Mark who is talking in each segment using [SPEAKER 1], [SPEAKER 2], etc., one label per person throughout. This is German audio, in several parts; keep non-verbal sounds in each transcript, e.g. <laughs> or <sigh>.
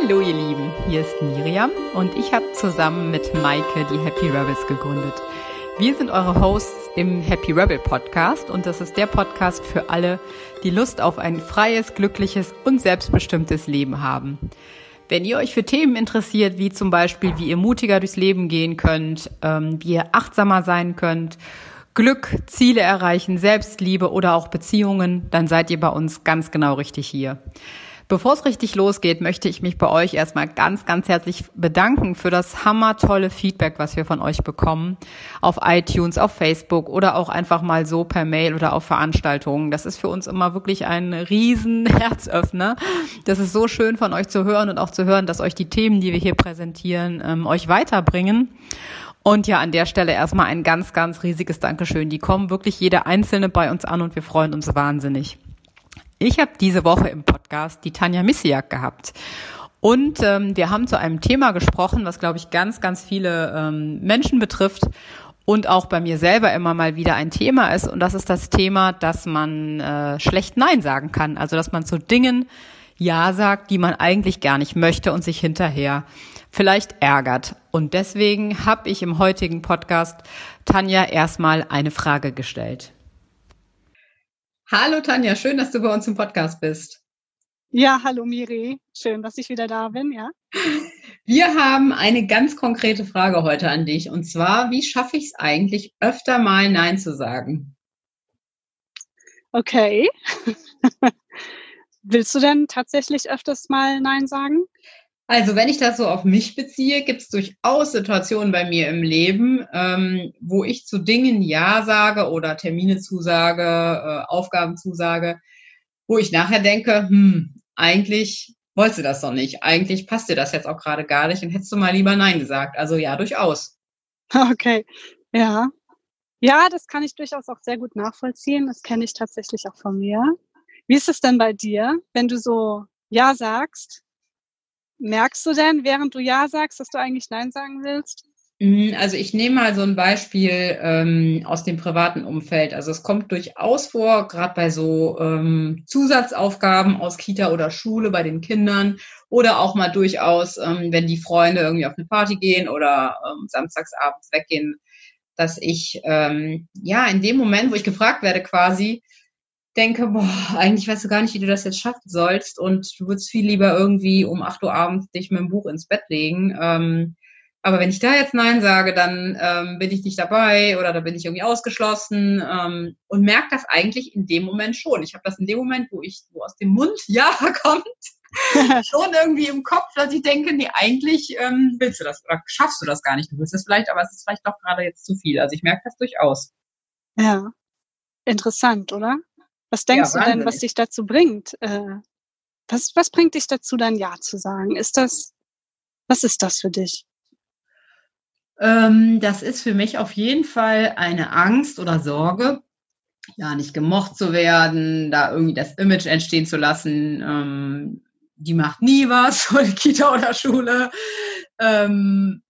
[SPEAKER 1] Hallo ihr Lieben, hier ist Miriam und ich habe zusammen mit Maike die Happy Rebels gegründet. Wir sind eure Hosts im Happy Rebel Podcast und das ist der Podcast für alle, die Lust auf ein freies, glückliches und selbstbestimmtes Leben haben. Wenn ihr euch für Themen interessiert, wie zum Beispiel, wie ihr mutiger durchs Leben gehen könnt, ähm, wie ihr achtsamer sein könnt, Glück, Ziele erreichen, Selbstliebe oder auch Beziehungen, dann seid ihr bei uns ganz genau richtig hier. Bevor es richtig losgeht, möchte ich mich bei euch erstmal ganz, ganz herzlich bedanken für das hammertolle Feedback, was wir von euch bekommen. Auf iTunes, auf Facebook oder auch einfach mal so per Mail oder auf Veranstaltungen. Das ist für uns immer wirklich ein riesen <laughs> Herzöffner. Das ist so schön von euch zu hören und auch zu hören, dass euch die Themen, die wir hier präsentieren, ähm, euch weiterbringen. Und ja, an der Stelle erstmal ein ganz, ganz riesiges Dankeschön. Die kommen wirklich jede einzelne bei uns an und wir freuen uns wahnsinnig. Ich habe diese Woche im Podcast die Tanja Missiak gehabt. Und ähm, wir haben zu einem Thema gesprochen, was, glaube ich, ganz, ganz viele ähm, Menschen betrifft und auch bei mir selber immer mal wieder ein Thema ist. Und das ist das Thema, dass man äh, schlecht Nein sagen kann. Also dass man zu Dingen Ja sagt, die man eigentlich gar nicht möchte und sich hinterher vielleicht ärgert. Und deswegen habe ich im heutigen Podcast Tanja erstmal eine Frage gestellt. Hallo Tanja, schön, dass du bei uns im Podcast bist.
[SPEAKER 2] Ja, hallo Miri, schön, dass ich wieder da bin, ja.
[SPEAKER 1] Wir haben eine ganz konkrete Frage heute an dich und zwar, wie schaffe ich es eigentlich, öfter mal Nein zu sagen?
[SPEAKER 2] Okay. <laughs> Willst du denn tatsächlich öfters mal Nein sagen?
[SPEAKER 1] Also wenn ich das so auf mich beziehe, gibt es durchaus Situationen bei mir im Leben, ähm, wo ich zu Dingen Ja sage oder Termine zusage, äh, Aufgaben zusage, wo ich nachher denke, hm, eigentlich wolltest du das doch nicht. Eigentlich passt dir das jetzt auch gerade gar nicht und hättest du mal lieber Nein gesagt. Also ja, durchaus. <laughs>
[SPEAKER 2] Okay, ja. Ja, das kann ich durchaus auch sehr gut nachvollziehen. Das kenne ich tatsächlich auch von mir. Wie ist es denn bei dir, wenn du so Ja sagst? Merkst du denn, während du Ja sagst, dass du eigentlich Nein sagen willst?
[SPEAKER 1] Mhm, also ich nehme mal so ein Beispiel ähm, aus dem privaten Umfeld. Also es kommt durchaus vor, gerade bei so ähm, Zusatzaufgaben aus Kita oder Schule bei den Kindern oder auch mal durchaus, ähm, wenn die Freunde irgendwie auf eine Party gehen oder ähm, samstagsabends weggehen, dass ich ähm, ja in dem Moment, wo ich gefragt werde quasi, denke, boah, eigentlich weißt du gar nicht, wie du das jetzt schaffen sollst und du würdest viel lieber irgendwie um 8 Uhr abends dich mit dem Buch ins Bett legen. Ähm, aber wenn ich da jetzt Nein sage, dann ähm, bin ich nicht dabei oder da bin ich irgendwie ausgeschlossen ähm, und merke das eigentlich in dem Moment schon. Ich habe das in dem Moment, wo ich, wo aus dem Mund <laughs> Ja kommt, <laughs> schon irgendwie im Kopf, dass ich denke, nee, eigentlich ähm, willst du das oder schaffst du das gar nicht. Du willst es vielleicht, aber es ist vielleicht doch gerade jetzt zu viel. Also ich merke das durchaus.
[SPEAKER 2] Ja, interessant, oder? Was denkst ja, du denn, was dich dazu bringt? Äh, was, was bringt dich dazu, dann Ja zu sagen? Ist das, was ist das für dich?
[SPEAKER 1] Ähm, das ist für mich auf jeden Fall eine Angst oder Sorge, ja, nicht gemocht zu werden, da irgendwie das Image entstehen zu lassen, ähm, die macht nie was, <laughs> Kita oder Schule. Ähm,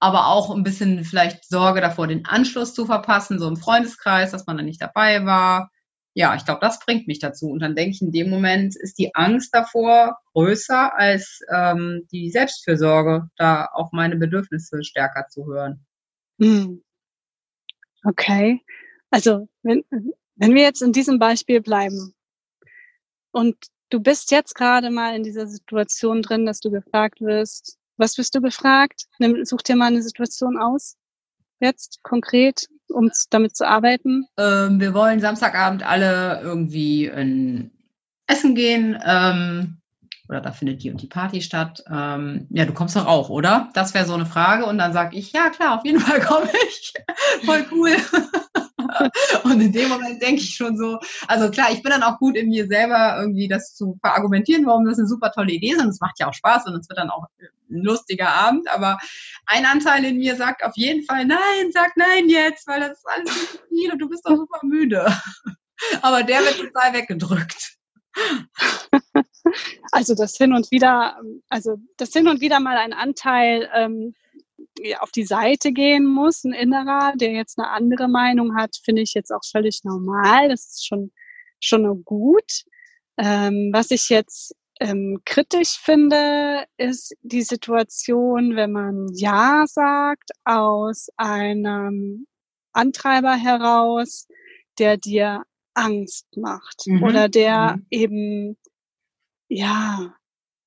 [SPEAKER 1] aber auch ein bisschen vielleicht Sorge davor, den Anschluss zu verpassen, so im Freundeskreis, dass man da nicht dabei war ja, ich glaube, das bringt mich dazu. Und dann denke ich, in dem Moment ist die Angst davor größer als ähm, die Selbstfürsorge, da auch meine Bedürfnisse stärker zu hören. Hm.
[SPEAKER 2] Okay. Also, wenn, wenn wir jetzt in diesem Beispiel bleiben und du bist jetzt gerade mal in dieser Situation drin, dass du gefragt wirst, was wirst du befragt? Nimm, such dir mal eine Situation aus. Jetzt konkret um damit zu arbeiten?
[SPEAKER 1] Ähm, wir wollen Samstagabend alle irgendwie in Essen gehen. Ähm, oder da findet die und die Party statt. Ähm, ja, du kommst doch auch, oder? Das wäre so eine Frage. Und dann sage ich, ja klar, auf jeden <laughs> Fall komme ich. <laughs> Voll cool. <laughs> Und in dem Moment denke ich schon so, also klar, ich bin dann auch gut in mir selber irgendwie das zu verargumentieren, warum das eine super tolle Idee ist und es macht ja auch Spaß und es wird dann auch lustiger Abend, aber ein Anteil in mir sagt auf jeden Fall, nein, sag nein jetzt, weil das ist alles zu viel und du bist doch super müde. <laughs> Aber der wird total weggedrückt. <laughs>
[SPEAKER 2] Also das hin und wieder, also das hin und wieder mal ein Anteil ähm, auf die Seite gehen muss, ein innerer, der jetzt eine andere Meinung hat, finde ich jetzt auch völlig normal. Das ist schon, schon gut. Ähm, was ich jetzt ähm, kritisch finde, ist die Situation, wenn man Ja sagt aus einem Antreiber heraus, der dir Angst macht mhm. oder der mhm. eben ja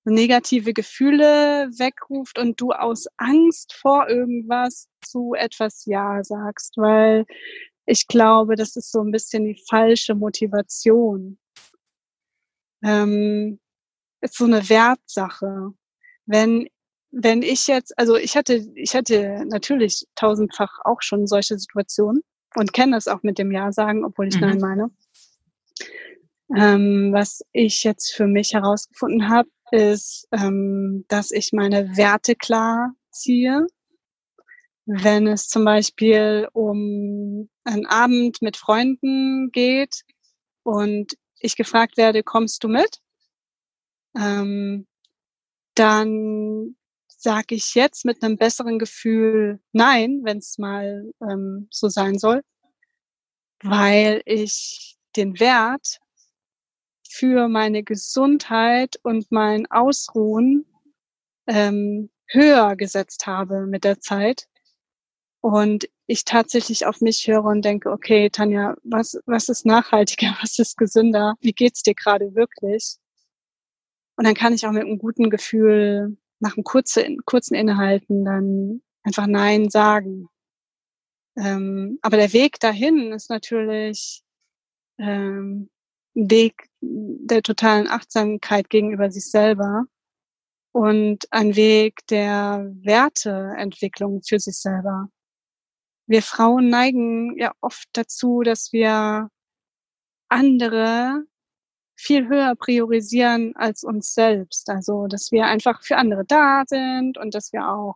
[SPEAKER 2] negative Gefühle wegruft und du aus Angst vor irgendwas zu etwas Ja sagst, weil ich glaube, das ist so ein bisschen die falsche Motivation. Ähm, ist so eine Wertsache. Wenn wenn ich jetzt, also ich hatte, ich hatte natürlich tausendfach auch schon solche Situationen und kenne es auch mit dem Ja sagen, obwohl ich mhm. Nein meine. Ähm, was ich jetzt für mich herausgefunden habe, ist, ähm, dass ich meine Werte klar ziehe. Wenn es zum Beispiel um einen Abend mit Freunden geht und ich gefragt werde, kommst du mit? Ähm, dann sage ich jetzt mit einem besseren Gefühl nein, wenn es mal ähm, so sein soll, weil ich den Wert für meine Gesundheit und mein Ausruhen ähm, höher gesetzt habe mit der Zeit. Und ich tatsächlich auf mich höre und denke, okay, Tanja, was, was ist nachhaltiger, <laughs> was ist gesünder, wie geht's dir gerade wirklich? Und dann kann ich auch mit einem guten Gefühl nach einem kurzen, kurzen Innehalten dann einfach Nein sagen. Ähm, aber der Weg dahin ist natürlich ähm, ein Weg der totalen Achtsamkeit gegenüber sich selber und ein Weg der Werteentwicklung für sich selber. Wir Frauen neigen ja oft dazu, dass wir andere viel höher priorisieren als uns selbst. Also, dass wir einfach für andere da sind und dass wir auch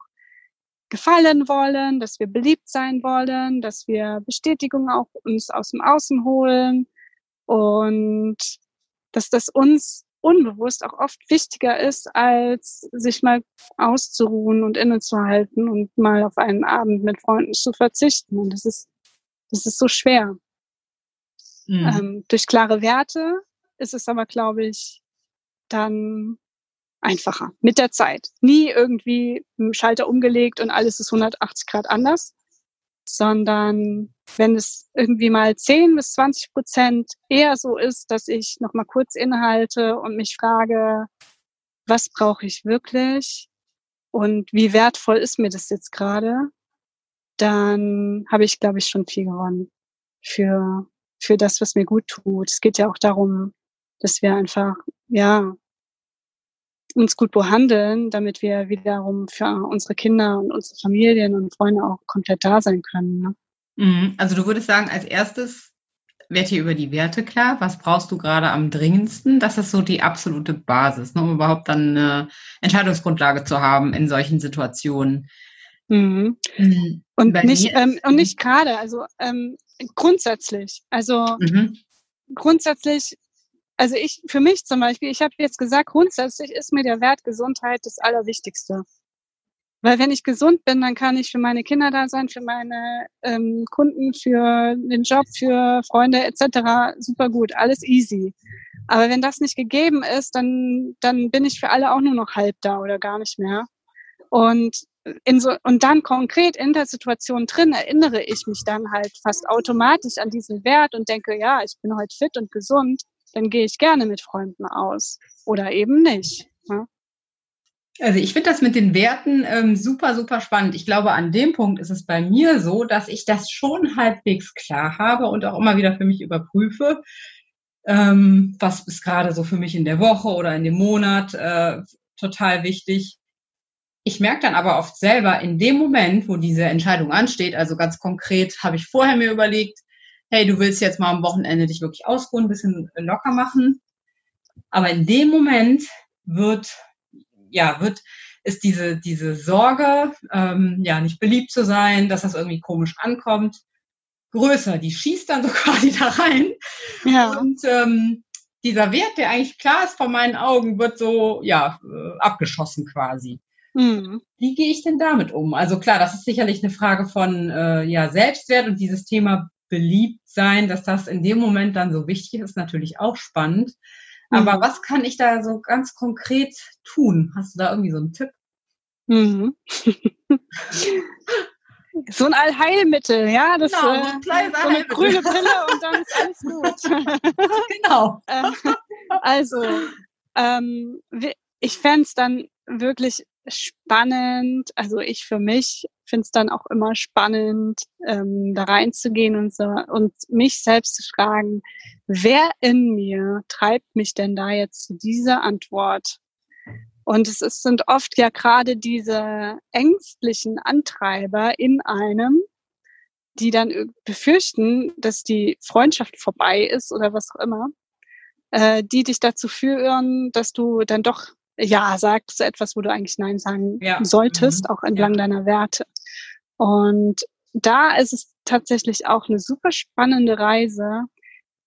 [SPEAKER 2] gefallen wollen, dass wir beliebt sein wollen, dass wir Bestätigung auch uns aus dem Außen holen und dass das uns unbewusst auch oft wichtiger ist, als sich mal auszuruhen und innezuhalten und mal auf einen Abend mit Freunden zu verzichten. Und das ist, das ist so schwer. Mhm. Ähm, durch klare Werte ist es aber, glaube ich, dann einfacher mit der Zeit. Nie irgendwie einen Schalter umgelegt und alles ist 180 Grad anders, sondern wenn es irgendwie mal 10 bis 20 Prozent eher so ist, dass ich noch mal kurz innehalte und mich frage, was brauche ich wirklich und wie wertvoll ist mir das jetzt gerade, dann habe ich, glaube ich, schon viel gewonnen für, für das, was mir gut tut. Es geht ja auch darum, dass wir einfach, ja, uns gut behandeln, damit wir wiederum für unsere Kinder und unsere Familien und Freunde auch komplett da sein können. Ne?
[SPEAKER 1] Mhm. Also du würdest sagen, als erstes werd dir über die Werte klar. Was brauchst du gerade am dringendsten? Das ist so die absolute Basis, ne, um überhaupt dann eine Entscheidungsgrundlage zu haben in solchen Situationen.
[SPEAKER 2] Mhm. Mhm. Und, nicht, ähm, und nicht gerade, also ähm, grundsätzlich. Also mhm. grundsätzlich also ich, für mich zum Beispiel, ich habe jetzt gesagt, grundsätzlich ist mir der Wert Gesundheit das Allerwichtigste. Weil wenn ich gesund bin, dann kann ich für meine Kinder da sein, für meine ähm, Kunden, für den Job, für Freunde etc. Super gut, alles easy. Aber wenn das nicht gegeben ist, dann, dann bin ich für alle auch nur noch halb da oder gar nicht mehr. Und in so, und dann konkret in der Situation drin erinnere ich mich dann halt fast automatisch an diesen Wert und denke, ja, ich bin heute fit und gesund dann gehe ich gerne mit Freunden aus oder eben nicht. Ja?
[SPEAKER 1] Also ich finde das mit den Werten ähm, super, super spannend. Ich glaube, an dem Punkt ist es bei mir so, dass ich das schon halbwegs klar habe und auch immer wieder für mich überprüfe, ähm, was ist gerade so für mich in der Woche oder in dem Monat äh, total wichtig. Ich merke dann aber oft selber in dem Moment, wo diese Entscheidung ansteht, also ganz konkret habe ich vorher mir überlegt, hey, du willst jetzt mal am Wochenende dich wirklich ausruhen, ein bisschen locker machen. Aber in dem Moment wird, ja, wird, ist diese, diese Sorge, ähm, ja, nicht beliebt zu sein, dass das irgendwie komisch ankommt, größer. Die schießt dann <laughs> so quasi da rein. Ja. Und ähm, dieser Wert, der eigentlich klar ist vor meinen Augen, wird so, ja, äh, abgeschossen quasi. Mhm. Wie gehe ich denn damit um? Also klar, das ist sicherlich eine Frage von äh, ja, Selbstwert und dieses Thema beliebt sein, dass das in dem Moment dann so wichtig ist, natürlich auch spannend. Aber mhm. was kann ich da so ganz konkret tun? Hast du da irgendwie so einen Tipp?
[SPEAKER 2] Mhm. <laughs> so ein Allheilmittel, ja, das genau,
[SPEAKER 1] so, ein äh,
[SPEAKER 2] so eine grüne <laughs> Pille und dann ist alles gut. <laughs>
[SPEAKER 1] genau.
[SPEAKER 2] Äh, also, ähm, ich fände es dann wirklich spannend, also ich für mich finde es dann auch immer spannend, ähm, da reinzugehen und so und mich selbst zu fragen, wer in mir treibt mich denn da jetzt zu dieser Antwort? Und es ist, sind oft ja gerade diese ängstlichen Antreiber in einem, die dann befürchten, dass die Freundschaft vorbei ist oder was auch immer, äh, die dich dazu führen, dass du dann doch ja sagst zu etwas, wo du eigentlich Nein sagen ja. solltest, mhm. auch entlang ja. deiner Werte. Und da ist es tatsächlich auch eine super spannende Reise,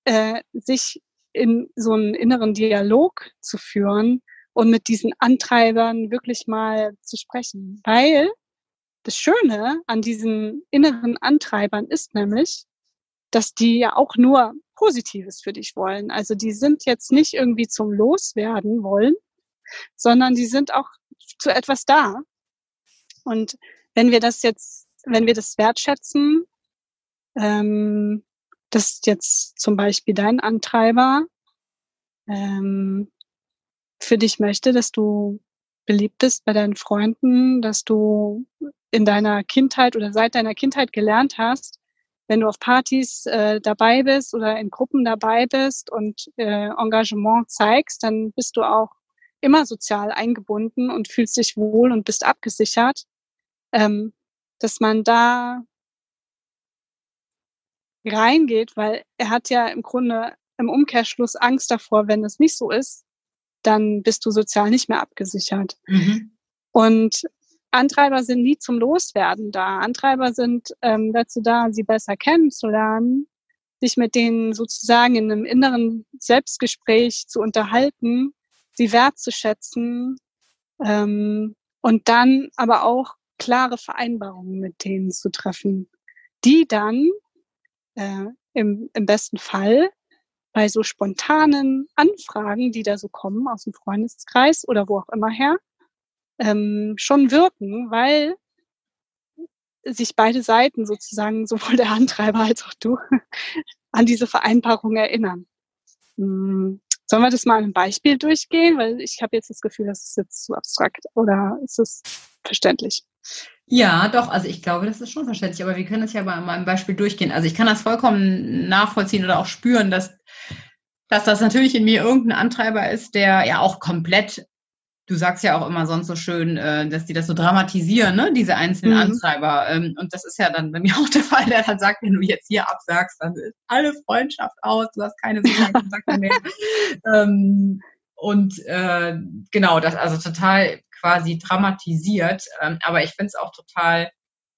[SPEAKER 2] äh, sich in so einen inneren Dialog zu führen und mit diesen Antreibern wirklich mal zu sprechen. Weil das Schöne an diesen inneren Antreibern ist nämlich, dass die ja auch nur Positives für dich wollen. Also die sind jetzt nicht irgendwie zum Loswerden wollen, sondern die sind auch zu etwas da. Und wenn wir das jetzt, wenn wir das wertschätzen, ähm, dass jetzt zum Beispiel dein Antreiber ähm, für dich möchte, dass du beliebt bist bei deinen Freunden, dass du in deiner Kindheit oder seit deiner Kindheit gelernt hast, wenn du auf Partys äh, dabei bist oder in Gruppen dabei bist und äh, Engagement zeigst, dann bist du auch immer sozial eingebunden und fühlst dich wohl und bist abgesichert, ähm, dass man da reingeht, weil er hat ja im Grunde im Umkehrschluss Angst davor, wenn es nicht so ist, dann bist du sozial nicht mehr abgesichert. Mhm. Und Antreiber sind nie zum Loswerden da. Antreiber sind ähm, dazu da, sie besser kennenzulernen, sich mit denen sozusagen in einem inneren Selbstgespräch zu unterhalten, sie wertzuschätzen ähm, und dann aber auch klare Vereinbarungen mit denen zu treffen, die dann äh, im, im besten Fall bei so spontanen Anfragen, die da so kommen aus dem Freundeskreis oder wo auch immer her, ähm, schon wirken, weil sich beide Seiten sozusagen, sowohl der Antreiber als auch du, <laughs> an diese Vereinbarung erinnern. Hm. Sollen wir das mal ein Beispiel durchgehen? Weil ich habe jetzt das Gefühl, das ist jetzt zu abstrakt oder ist es verständlich?
[SPEAKER 1] Ja, doch, also ich glaube, das ist schon verständlich, aber wir können es ja mal an einem Beispiel durchgehen. Also ich kann das vollkommen nachvollziehen oder auch spüren, dass, dass das natürlich in mir irgendein Antreiber ist, der ja auch komplett du sagst ja auch immer sonst so schön, äh, dass die das so dramatisieren, ne? diese einzelnen mhm. Antreiber. Ähm, und das ist ja dann bei mir auch der Fall, der dann sagt, wenn du jetzt hier absagst, dann ist alle Freundschaft aus, du hast keine Kontakte mehr. <laughs> ähm, und äh, genau, das also total quasi dramatisiert. Ähm, aber ich finde es auch total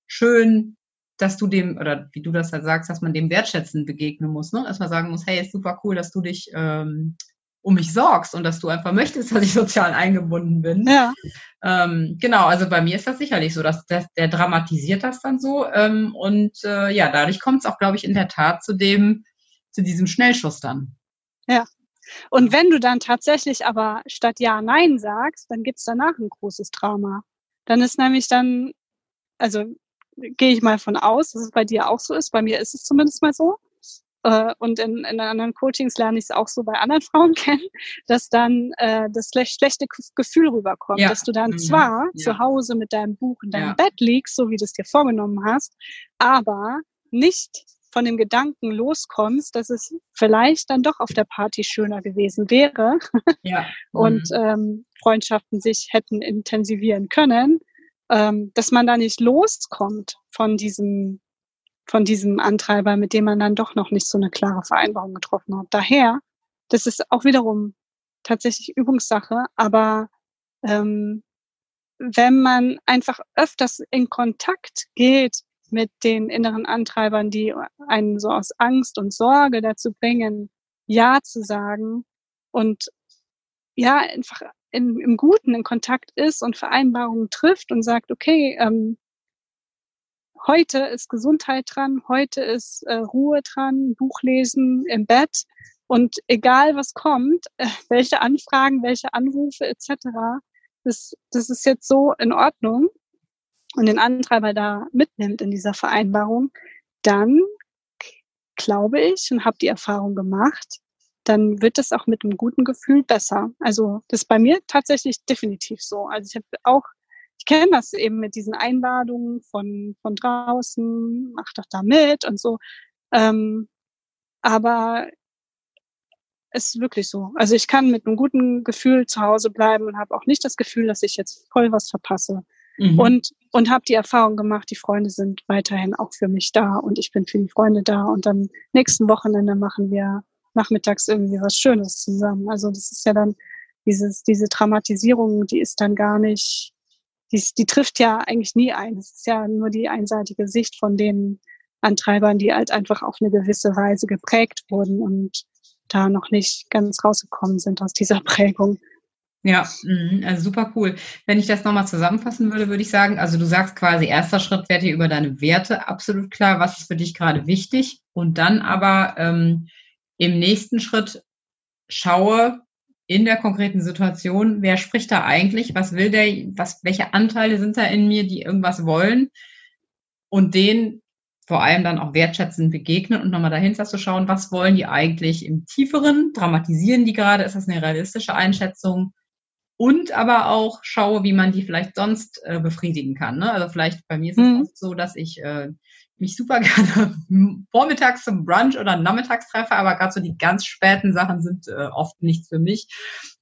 [SPEAKER 1] schön, dass du dem, oder wie du das halt sagst, dass man dem wertschätzend begegnen muss, ne? Dass man sagen muss, hey, ist super cool, dass du dich ähm, um mich sorgst und dass du einfach möchtest, <laughs> dass ich sozial eingebunden bin.
[SPEAKER 2] Ja.
[SPEAKER 1] Ähm, genau, also bei mir ist das sicherlich so, dass, dass der dramatisiert das dann so ähm, und äh, ja, dadurch kommt es auch, glaube ich, in der Tat zu dem, zu diesem Schnellschuss dann.
[SPEAKER 2] Ja. Und wenn du dann tatsächlich aber statt Ja, Nein sagst, dann gibt's danach ein großes Drama. Dann ist nämlich dann, also gehe ich mal von aus, dass es bei dir auch so ist, bei mir ist es zumindest mal so, äh, und in, in anderen Coachings lerne ich es auch so bei anderen Frauen <laughs> kennen, dass dann äh, das schlechte Gefühl rüberkommt, ja. dass du dann mhm. zwar ja. zu Hause mit deinem Buch in deinem ja. Bett liegst, so wie du es dir vorgenommen hast, aber nicht von dem Gedanken loskommst, dass es vielleicht dann doch auf der Party schöner gewesen wäre ja. <laughs> und mhm. ähm, Freundschaften sich hätten intensivieren können, ähm, dass man da nicht loskommt von diesem von diesem Antreiber, mit dem man dann doch noch nicht so eine klare Vereinbarung getroffen hat. Daher, das ist auch wiederum tatsächlich Übungssache, aber ähm, wenn man einfach öfters in Kontakt geht mit den inneren Antreibern, die einen so aus Angst und Sorge dazu bringen, Ja zu sagen und ja, einfach in, im Guten in Kontakt ist und Vereinbarungen trifft und sagt, okay, ähm, heute ist Gesundheit dran, heute ist äh, Ruhe dran, Buch lesen im Bett Und egal was kommt, äh, <laughs> welche Anfragen, welche Anrufe etc., das, das ist jetzt so in Ordnung und den Antreiber da mitnimmt in dieser Vereinbarung, dann glaube ich und habe die Erfahrung gemacht, dann wird es auch mit einem guten Gefühl besser. Also das ist bei mir tatsächlich definitiv so. Also ich habe auch, ich kenne das eben mit diesen Einladungen von, von draußen, mach doch da mit und so. Ähm, aber es ist wirklich so. Also ich kann mit einem guten Gefühl zu Hause bleiben und habe auch nicht das Gefühl, dass ich jetzt voll was verpasse. Mhm. Und, und habe die Erfahrung gemacht, die Freunde sind weiterhin auch für mich da und ich bin für die Freunde da. Und dann nächsten Wochenende machen wir nachmittags irgendwie was Schönes zusammen. Also das ist ja dann dieses, diese Dramatisierung, die ist dann gar nicht, die, die trifft ja eigentlich nie ein. Es ist ja nur die einseitige Sicht von den Antreibern, die halt einfach auf eine gewisse Weise geprägt wurden und da noch nicht ganz rausgekommen sind aus dieser <laughs> Prägung.
[SPEAKER 1] Ja, mhm, also super cool. Wenn ich das nochmal zusammenfassen würde, würde ich sagen, also du sagst quasi, erster Schritt wäre dir über deine Werte absolut klar, was ist für dich gerade wichtig. Und dann aber ähm, im nächsten Schritt schaue in der konkreten Situation, wer spricht da eigentlich, was will der, was, welche Anteile sind da in mir, die irgendwas wollen? Und den vor allem dann auch wertschätzend begegnen und nochmal dahinter zu schauen, was wollen die eigentlich im Tieferen, dramatisieren die gerade, ist das eine realistische Einschätzung und aber auch schaue, wie man die vielleicht sonst äh, befriedigen kann. Ne? Also vielleicht bei mir ist es mhm. so, dass ich äh, mich super <laughs> gerne vormittags zum Brunch oder nachmittags treffe, aber gerade so die ganz späten Sachen sind äh, oft nichts für mich.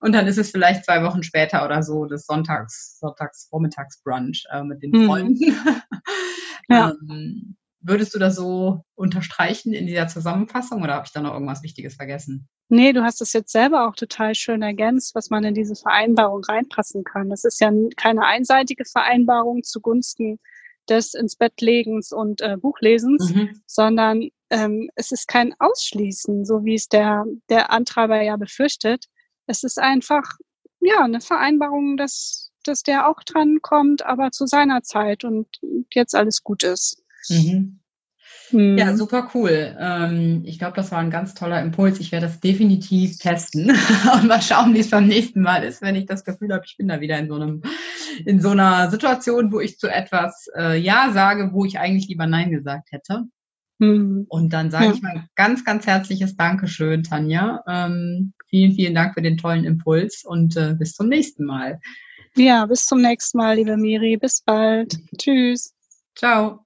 [SPEAKER 1] Und dann ist es vielleicht zwei Wochen später oder so des Sonntags, Sonntags Vormittags Brunch äh, mit den mhm. Freunden. <laughs> ja. ähm, Würdest du das so unterstreichen in dieser Zusammenfassung oder habe ich da noch irgendwas Wichtiges vergessen?
[SPEAKER 2] Nee, du hast es jetzt selber auch total schön ergänzt, was man in diese Vereinbarung reinpassen kann. Das ist ja keine einseitige Vereinbarung zugunsten des ins Bett legens und äh, Buchlesens, mhm. sondern ähm, es ist kein Ausschließen, so wie es der, der Antreiber ja befürchtet. Es ist einfach, ja, eine Vereinbarung, dass, dass der auch dran kommt, aber zu seiner Zeit und jetzt alles gut ist. Mhm.
[SPEAKER 1] Ja, mhm. super cool. Ähm, ich glaube, das war ein ganz toller Impuls. Ich werde das definitiv testen <laughs> und mal schauen, wie es beim nächsten Mal ist, wenn ich das Gefühl habe, ich bin da wieder in so einem, in so einer Situation, wo ich zu etwas äh, Ja sage, wo ich eigentlich lieber Nein gesagt hätte. Mhm. Und dann sage ja. ich mal ganz, ganz herzliches Dankeschön, Tanja. Ähm, vielen, vielen Dank für den tollen Impuls und äh, bis zum nächsten Mal.
[SPEAKER 2] Ja, bis zum nächsten Mal, liebe Miri. Bis bald. Tschüss.
[SPEAKER 1] Ciao.